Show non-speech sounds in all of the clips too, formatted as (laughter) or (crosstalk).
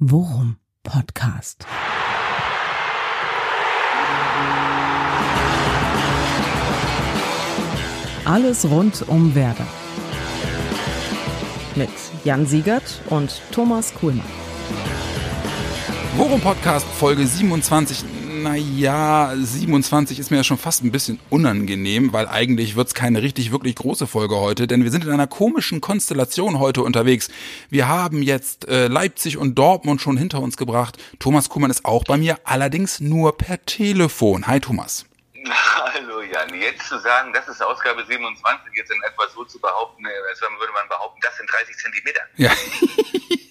Worum Podcast. Alles rund um Werder. Mit Jan Siegert und Thomas Kuhlmann. Worum Podcast Folge 27 naja, 27 ist mir ja schon fast ein bisschen unangenehm, weil eigentlich wird's keine richtig, wirklich große Folge heute, denn wir sind in einer komischen Konstellation heute unterwegs. Wir haben jetzt äh, Leipzig und Dortmund schon hinter uns gebracht. Thomas Kuhmann ist auch bei mir, allerdings nur per Telefon. Hi Thomas. Jetzt zu sagen, das ist Ausgabe 27, jetzt in etwa so zu behaupten, als würde man behaupten, das sind 30 Zentimeter. (laughs)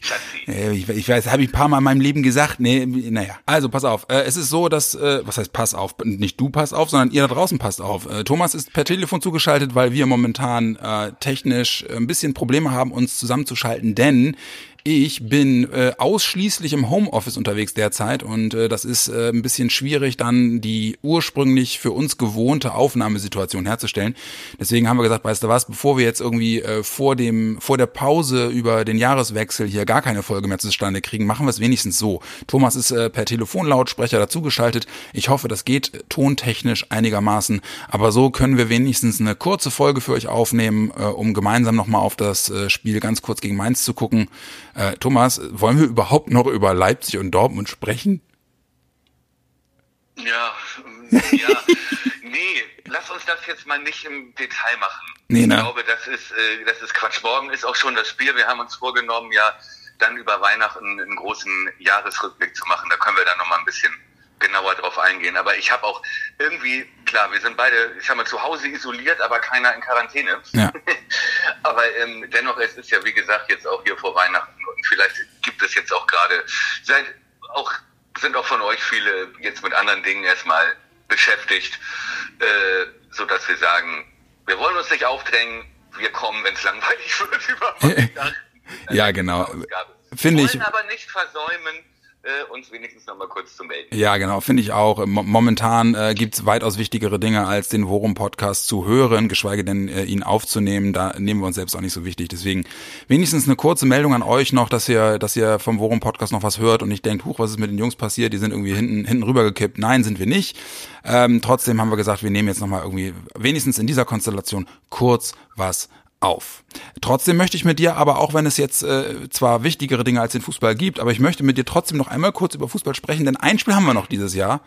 Ja. ich, ich weiß, habe ich ein paar Mal in meinem Leben gesagt. Nee, naja. Also pass auf. Äh, es ist so, dass, äh, was heißt pass auf? Nicht du pass auf, sondern ihr da draußen passt auf. Äh, Thomas ist per Telefon zugeschaltet, weil wir momentan äh, technisch ein bisschen Probleme haben, uns zusammenzuschalten, denn ich bin äh, ausschließlich im Homeoffice unterwegs derzeit und äh, das ist äh, ein bisschen schwierig, dann die ursprünglich für uns gewohnte Aufnahmesituation herzustellen. Deswegen haben wir gesagt, weißt du was, bevor wir jetzt irgendwie äh, vor dem vor der Pause über den Jahreswechsel hier gar keine Folge mehr zustande kriegen, machen wir es wenigstens so. Thomas ist äh, per Telefonlautsprecher dazugeschaltet. Ich hoffe, das geht tontechnisch einigermaßen, aber so können wir wenigstens eine kurze Folge für euch aufnehmen, äh, um gemeinsam nochmal auf das äh, Spiel ganz kurz gegen Mainz zu gucken. Äh, Thomas, wollen wir überhaupt noch über Leipzig und Dortmund sprechen? Ja, (laughs) ja, nee, lass uns das jetzt mal nicht im Detail machen. Nee, ne? Ich glaube, das ist, äh, das ist Quatsch. Morgen ist auch schon das Spiel. Wir haben uns vorgenommen, ja, dann über Weihnachten einen großen Jahresrückblick zu machen. Da können wir dann noch mal ein bisschen genauer drauf eingehen. Aber ich habe auch irgendwie, klar, wir sind beide, ich sag mal, zu Hause isoliert, aber keiner in Quarantäne. Ja. (laughs) aber ähm, dennoch, es ist ja, wie gesagt, jetzt auch hier vor Weihnachten und vielleicht gibt es jetzt auch gerade, seid auch, sind auch von euch viele jetzt mit anderen Dingen erstmal beschäftigt, äh, so dass wir sagen, wir wollen uns nicht aufdrängen, wir kommen, wenn es langweilig (laughs) wird, über Weihnachten. Ja, genau. Finde ich. wollen aber nicht versäumen, uns wenigstens noch mal kurz zu melden. Ja, genau, finde ich auch. Mo- Momentan äh, gibt's weitaus wichtigere Dinge, als den Worum-Podcast zu hören, geschweige denn äh, ihn aufzunehmen. Da nehmen wir uns selbst auch nicht so wichtig. Deswegen wenigstens eine kurze Meldung an euch noch, dass ihr, dass ihr vom Worum-Podcast noch was hört und nicht denkt, huch, was ist mit den Jungs passiert? Die sind irgendwie hinten, hinten rübergekippt. Nein, sind wir nicht. Ähm, trotzdem haben wir gesagt, wir nehmen jetzt nochmal irgendwie, wenigstens in dieser Konstellation, kurz was auf. Trotzdem möchte ich mit dir, aber auch wenn es jetzt äh, zwar wichtigere Dinge als den Fußball gibt, aber ich möchte mit dir trotzdem noch einmal kurz über Fußball sprechen, denn ein Spiel haben wir noch dieses Jahr.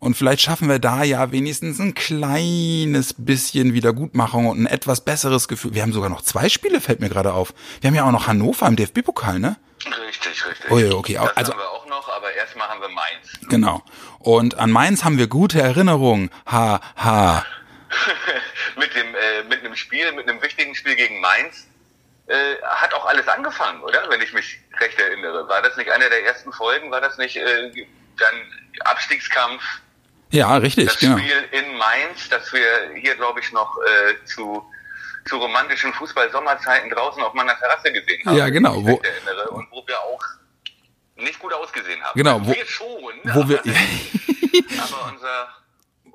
Und vielleicht schaffen wir da ja wenigstens ein kleines bisschen Wiedergutmachung und ein etwas besseres Gefühl. Wir haben sogar noch zwei Spiele, fällt mir gerade auf. Wir haben ja auch noch Hannover im DFB-Pokal, ne? Richtig, richtig. Oh ja, okay. Das Also- haben wir auch noch, aber erstmal haben wir Mainz. Genau. Und an Mainz haben wir gute Erinnerungen. Ha, ha. (laughs) mit dem äh, mit einem Spiel, mit einem wichtigen Spiel gegen Mainz äh, hat auch alles angefangen, oder? Wenn ich mich recht erinnere. War das nicht eine der ersten Folgen? War das nicht äh, dann Abstiegskampf? Ja, richtig, Das genau. Spiel in Mainz, das wir hier, glaube ich, noch äh, zu, zu romantischen Fußball-Sommerzeiten draußen auf meiner Terrasse gesehen haben. Ja, genau, Wenn ich wo- erinnere. Und wo wir auch nicht gut ausgesehen haben. Genau, Also wo- wir schon, Wo wir, aber (laughs) unser,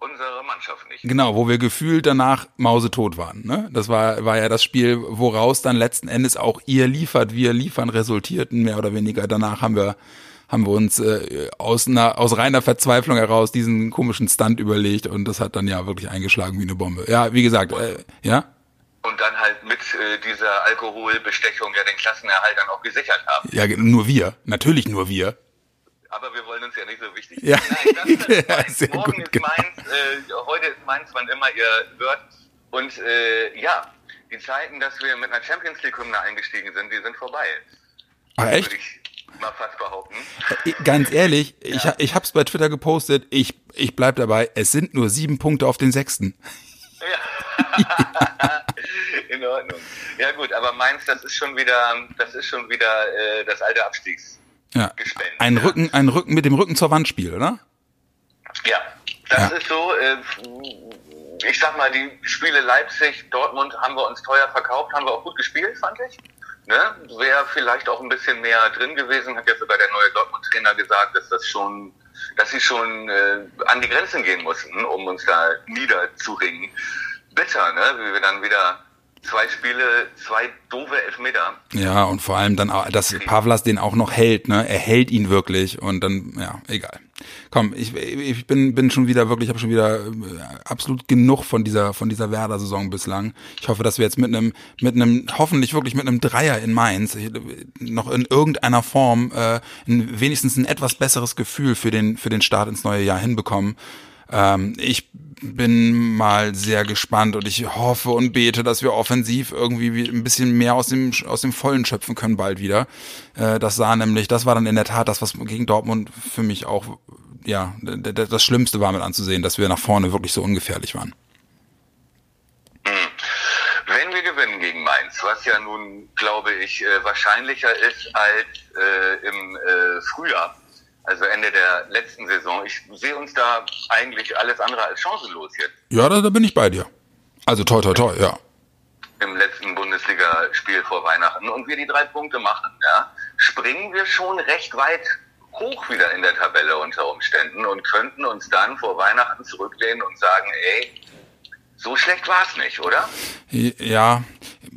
unsere Mannschaft nicht. Genau, wo wir gefühlt danach mausetot waren. Ne? Das war, war ja das Spiel, woraus dann letzten Endes auch ihr liefert, wir liefern resultierten, mehr oder weniger. Danach haben wir, haben wir uns äh, aus, einer, aus reiner Verzweiflung heraus diesen komischen Stunt überlegt und das hat dann ja wirklich eingeschlagen wie eine Bombe. Ja, wie gesagt, äh, ja, Und dann halt mit äh, dieser Alkoholbestechung ja den Klassenerhalt dann auch gesichert haben. ja, nur wir, natürlich nur wir. Aber wir wollen uns ja nicht so wichtig Ja. Nein, (laughs) Ja, Mainz. sehr Morgen gut, ist genau. Mainz, äh, heute ist Mainz, wann immer ihr hört. Und äh, ja, die Zeiten, dass wir mit einer Champions League-Hymne eingestiegen sind, die sind vorbei. Ah, echt? Würde ich mal fast behaupten. Ich- Ganz ehrlich, ich, ha- ich hab's bei Twitter gepostet, ich, ich bleib dabei, es sind nur sieben Punkte auf den sechsten. (laughs) In Ordnung. Ja gut, aber Mainz, das ist schon wieder, das ist schon wieder äh, das alte Abstiegs. Ja. Gespenst, Ein. Rücken, ein Rücken mit dem Rücken zur Wand Spiel, oder? Ja, das Ja. ist so. Äh, ich sag mal, die Spiele Leipzig, Dortmund haben wir uns teuer verkauft, haben wir auch gut gespielt, fand ich. Ne? Wäre vielleicht auch ein bisschen mehr drin gewesen, hat ja sogar der neue Dortmund-Trainer gesagt, dass das schon, dass sie schon äh, an die Grenzen gehen mussten, um uns da niederzuringen. Bitter, ne? Wie wir dann wieder zwei Spiele, zwei doofe Elfmeter. Ja, und vor allem dann, dass Pavlas den auch noch hält, ne? Er hält ihn wirklich und dann, ja, egal. Komm, ich, ich bin, bin schon wieder wirklich, habe schon wieder äh, absolut genug von dieser, von dieser Werder-Saison bislang. Ich hoffe, dass wir jetzt mit einem, mit einem, hoffentlich wirklich mit einem Dreier in Mainz noch in irgendeiner Form äh, wenigstens ein etwas besseres Gefühl für den, für den Start ins neue Jahr hinbekommen. Ähm, ich bin mal sehr gespannt und ich hoffe und bete, dass wir offensiv irgendwie ein bisschen mehr aus dem, aus dem Vollen schöpfen können bald wieder. Äh, das sah nämlich, das war dann in der Tat das, was gegen Dortmund für mich auch, ja, das Schlimmste war mit anzusehen, dass wir nach vorne wirklich so ungefährlich waren. Hm. Wenn wir gewinnen gegen Mainz, was ja nun, glaube ich, äh, wahrscheinlicher ist als äh, im äh, Frühjahr, also Ende der letzten Saison. Ich sehe uns da eigentlich alles andere als chancenlos jetzt. Ja, da, da bin ich bei dir. Also toi, toi, toi, ja. Im letzten Bundesligaspiel vor Weihnachten und wir die drei Punkte machen, ja, springen wir schon recht weit hoch wieder in der Tabelle unter Umständen und könnten uns dann vor Weihnachten zurücklehnen und sagen, ey, so schlecht war es nicht, oder? Ja,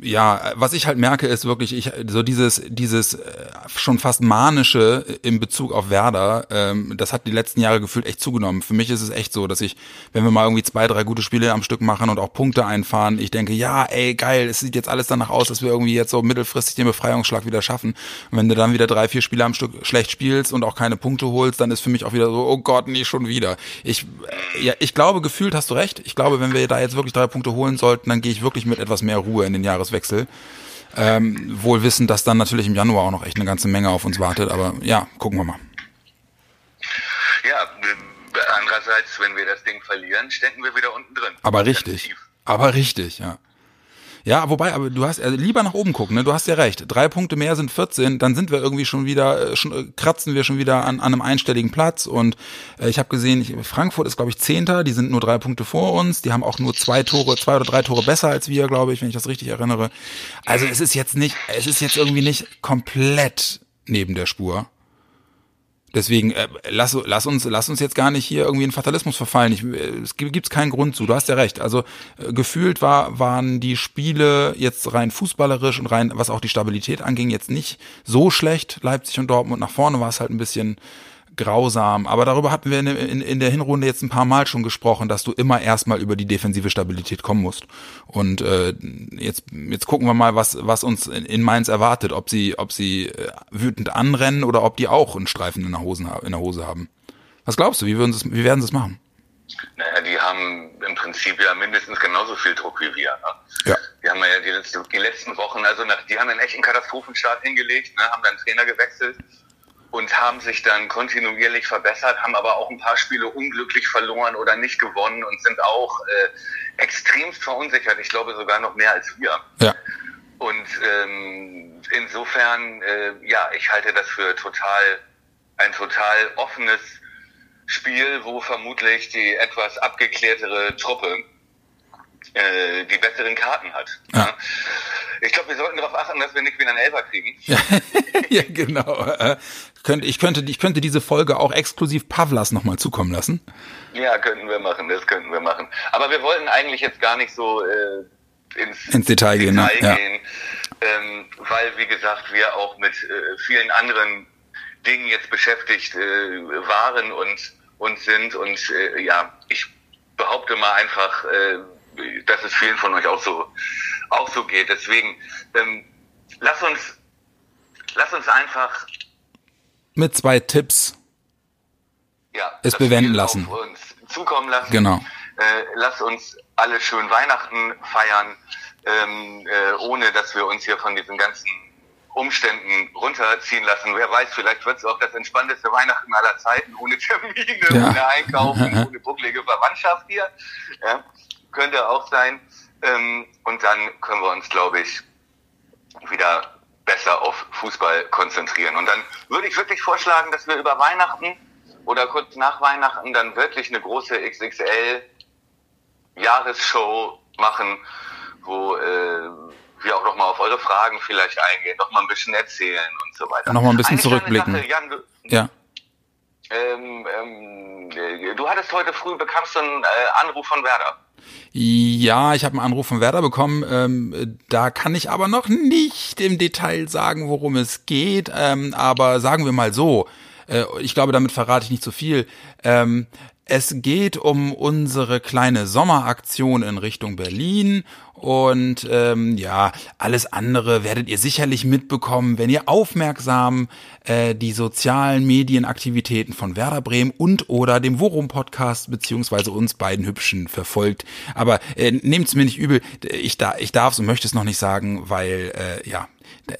ja, was ich halt merke, ist wirklich, ich so dieses, dieses äh, schon fast manische in Bezug auf Werder, ähm, das hat die letzten Jahre gefühlt echt zugenommen. Für mich ist es echt so, dass ich, wenn wir mal irgendwie zwei, drei gute Spiele am Stück machen und auch Punkte einfahren, ich denke, ja, ey, geil, es sieht jetzt alles danach aus, dass wir irgendwie jetzt so mittelfristig den Befreiungsschlag wieder schaffen. Und wenn du dann wieder drei, vier Spiele am Stück schlecht spielst und auch keine Punkte holst, dann ist für mich auch wieder so, oh Gott, nicht schon wieder. Ich, äh, ja, ich glaube, gefühlt hast du recht. Ich glaube, wenn wir da jetzt wirklich drei Punkte holen sollten, dann gehe ich wirklich mit etwas mehr Ruhe in den Jahres Jahreswechsel. Ähm, wohl wissen, dass dann natürlich im Januar auch noch echt eine ganze Menge auf uns wartet. Aber ja, gucken wir mal. Ja, andererseits, wenn wir das Ding verlieren, stecken wir wieder unten drin. Aber richtig. Aber richtig, ja. Ja, wobei, aber du hast also lieber nach oben gucken, ne? Du hast ja recht. Drei Punkte mehr sind 14, dann sind wir irgendwie schon wieder, äh, schon, äh, kratzen wir schon wieder an, an einem einstelligen Platz. Und äh, ich habe gesehen, ich, Frankfurt ist, glaube ich, Zehnter, die sind nur drei Punkte vor uns, die haben auch nur zwei Tore, zwei oder drei Tore besser als wir, glaube ich, wenn ich das richtig erinnere. Also es ist jetzt nicht, es ist jetzt irgendwie nicht komplett neben der Spur. Deswegen äh, lass, lass uns lass uns jetzt gar nicht hier irgendwie in Fatalismus verfallen. Ich, äh, es gibt keinen Grund zu. Du hast ja recht. Also äh, gefühlt war waren die Spiele jetzt rein fußballerisch und rein was auch die Stabilität anging jetzt nicht so schlecht. Leipzig und Dortmund nach vorne war es halt ein bisschen grausam. Aber darüber hatten wir in, in, in, der Hinrunde jetzt ein paar Mal schon gesprochen, dass du immer erstmal über die defensive Stabilität kommen musst. Und äh, jetzt, jetzt gucken wir mal, was, was uns in, in Mainz erwartet, ob sie, ob sie äh, wütend anrennen oder ob die auch einen Streifen in der, Hosen, in der Hose haben. Was glaubst du, wie, würden sie, wie werden sie es machen? Naja, die haben im Prinzip ja mindestens genauso viel Druck wie wir. Ne? Ja. Die haben ja die, die letzten Wochen, also nach, die haben einen echten Katastrophenstart hingelegt, ne, haben dann Trainer gewechselt und haben sich dann kontinuierlich verbessert, haben aber auch ein paar Spiele unglücklich verloren oder nicht gewonnen und sind auch äh, extremst verunsichert. Ich glaube sogar noch mehr als wir. Ja. Und ähm, insofern, äh, ja, ich halte das für total ein total offenes Spiel, wo vermutlich die etwas abgeklärtere Truppe äh, die besseren Karten hat. Ja. Ich glaube, wir sollten darauf achten, dass wir nicht wieder einen Elfer kriegen. (laughs) ja, genau. Äh, ich, könnte, ich könnte diese Folge auch exklusiv Pavlas nochmal zukommen lassen. Ja, könnten wir machen, das könnten wir machen. Aber wir wollten eigentlich jetzt gar nicht so äh, ins, ins Detail, gehen, ne? Detail gehen, ja. ähm, weil, wie gesagt, wir auch mit äh, vielen anderen Dingen jetzt beschäftigt äh, waren und, und sind. Und äh, ja, ich behaupte mal einfach, äh, dass es vielen von euch auch so, auch so geht. Deswegen, ähm, lass uns, lass uns einfach mit zwei Tipps ja, es bewenden lassen. uns zukommen lassen. Genau. Äh, lass uns alle schön Weihnachten feiern, ähm, äh, ohne dass wir uns hier von diesen ganzen Umständen runterziehen lassen. Wer weiß, vielleicht wird es auch das entspannteste Weihnachten aller Zeiten, ohne Termine, ja. ohne Einkaufen, (laughs) ohne bucklige Verwandtschaft hier. Ja könnte auch sein. Ähm, und dann können wir uns, glaube ich, wieder besser auf Fußball konzentrieren. Und dann würde ich wirklich vorschlagen, dass wir über Weihnachten oder kurz nach Weihnachten dann wirklich eine große XXL Jahresshow machen, wo äh, wir auch nochmal auf eure Fragen vielleicht eingehen, nochmal ein bisschen erzählen und so weiter. Nochmal ein bisschen Eine zurückblicken. Sache, Jan, du, ja. Ähm, ähm, du hattest heute früh, bekamst du einen äh, Anruf von Werder. Ja, ich habe einen Anruf von Werder bekommen. Ähm, da kann ich aber noch nicht im Detail sagen, worum es geht. Ähm, aber sagen wir mal so, äh, ich glaube, damit verrate ich nicht zu so viel. Ähm, es geht um unsere kleine Sommeraktion in Richtung Berlin und ähm, ja, alles andere werdet ihr sicherlich mitbekommen, wenn ihr aufmerksam äh, die sozialen Medienaktivitäten von Werder Bremen und oder dem Worum Podcast beziehungsweise uns beiden Hübschen verfolgt. Aber äh, nehmt's mir nicht übel, ich, da, ich darf und möchte es noch nicht sagen, weil äh, ja,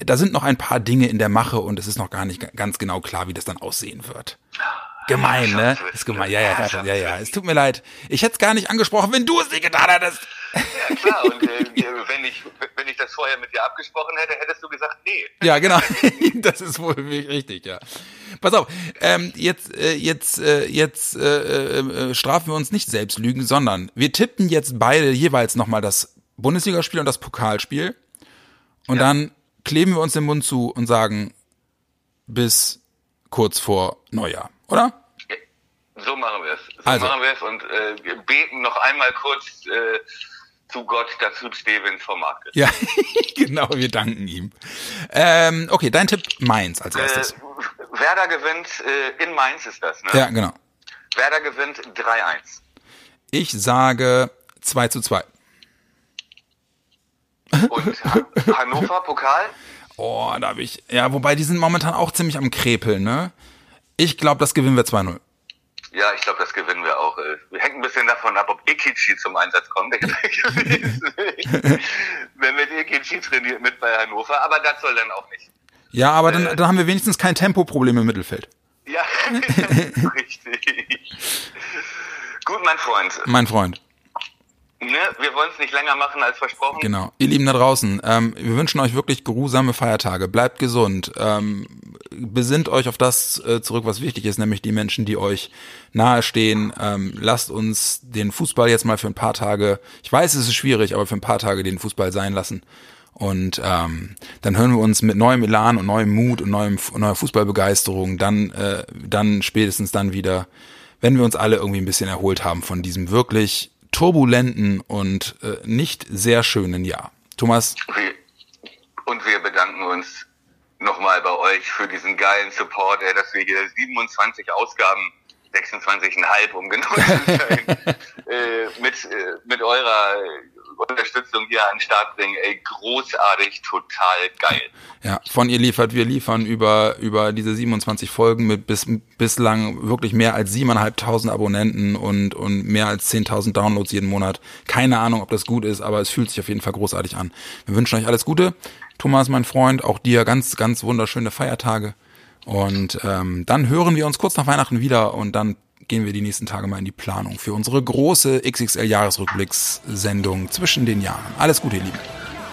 da sind noch ein paar Dinge in der Mache und es ist noch gar nicht ganz genau klar, wie das dann aussehen wird. Gemein, ne? Ist gemein. Ja, ja, ja, ja, ja. Es tut mir leid. Ich hätte es gar nicht angesprochen, wenn du es nicht getan hättest. Ja, klar. Und äh, (laughs) wenn, ich, wenn ich das vorher mit dir abgesprochen hätte, hättest du gesagt, nee. Ja, genau. (laughs) das ist wohl richtig, ja. Pass auf, ähm, jetzt, äh, jetzt, äh, jetzt äh, äh, strafen wir uns nicht selbst lügen, sondern wir tippen jetzt beide jeweils nochmal das Bundesligaspiel und das Pokalspiel. Und ja. dann kleben wir uns den Mund zu und sagen bis kurz vor Neujahr oder? So machen wir es. So also. machen wir es und äh, wir beten noch einmal kurz äh, zu Gott, dass Hugh Stevens vom Markt ist. Ja, (laughs) genau, wir danken ihm. Ähm, okay, dein Tipp Mainz als erstes. Äh, Werder gewinnt, äh, in Mainz ist das, ne? Ja, genau. Werder gewinnt 3-1. Ich sage 2 zu 2. Und Hannover, Pokal? (laughs) Oh, da habe ich, ja, wobei die sind momentan auch ziemlich am Krepeln, ne? Ich glaube, das gewinnen wir 2-0. Ja, ich glaube, das gewinnen wir auch. Wir hängen ein bisschen davon ab, ob Ikichi zum Einsatz kommt. (laughs) Wenn mit Ikichi trainiert mit bei Hannover, aber das soll dann auch nicht. Ja, aber dann, äh, dann haben wir wenigstens kein Tempoproblem im Mittelfeld. Ja, (laughs) richtig. (laughs) Gut, mein Freund. Mein Freund. Ne, wir wollen es nicht länger machen als versprochen. Genau. Ihr Lieben da draußen, ähm, wir wünschen euch wirklich geruhsame Feiertage. Bleibt gesund. Ähm, besinnt euch auf das äh, zurück, was wichtig ist, nämlich die Menschen, die euch nahestehen. Ähm, lasst uns den Fußball jetzt mal für ein paar Tage, ich weiß, es ist schwierig, aber für ein paar Tage den Fußball sein lassen. Und ähm, dann hören wir uns mit neuem Elan und neuem Mut und neuem, neuer Fußballbegeisterung dann, äh, dann spätestens dann wieder, wenn wir uns alle irgendwie ein bisschen erholt haben von diesem wirklich turbulenten und äh, nicht sehr schönen Jahr. Thomas? Und wir bedanken uns nochmal bei euch für diesen geilen Support, ey, dass wir hier 27 Ausgaben 26,5 um genau zu sein, (laughs) äh, mit, äh, mit eurer Unterstützung hier an den Start bringen. Ey, großartig, total geil. Ja, von ihr liefert, wir liefern über, über diese 27 Folgen mit bis, bislang wirklich mehr als 7.500 Abonnenten und, und mehr als 10.000 Downloads jeden Monat. Keine Ahnung, ob das gut ist, aber es fühlt sich auf jeden Fall großartig an. Wir wünschen euch alles Gute. Thomas, mein Freund, auch dir ganz, ganz wunderschöne Feiertage. Und ähm, dann hören wir uns kurz nach Weihnachten wieder und dann gehen wir die nächsten Tage mal in die Planung für unsere große XXL-Jahresrückblickssendung zwischen den Jahren. Alles Gute, ihr Lieben.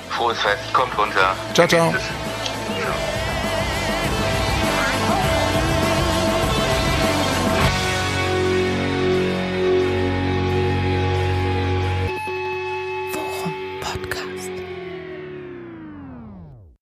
Frohes Fest, kommt runter. Ciao, ciao.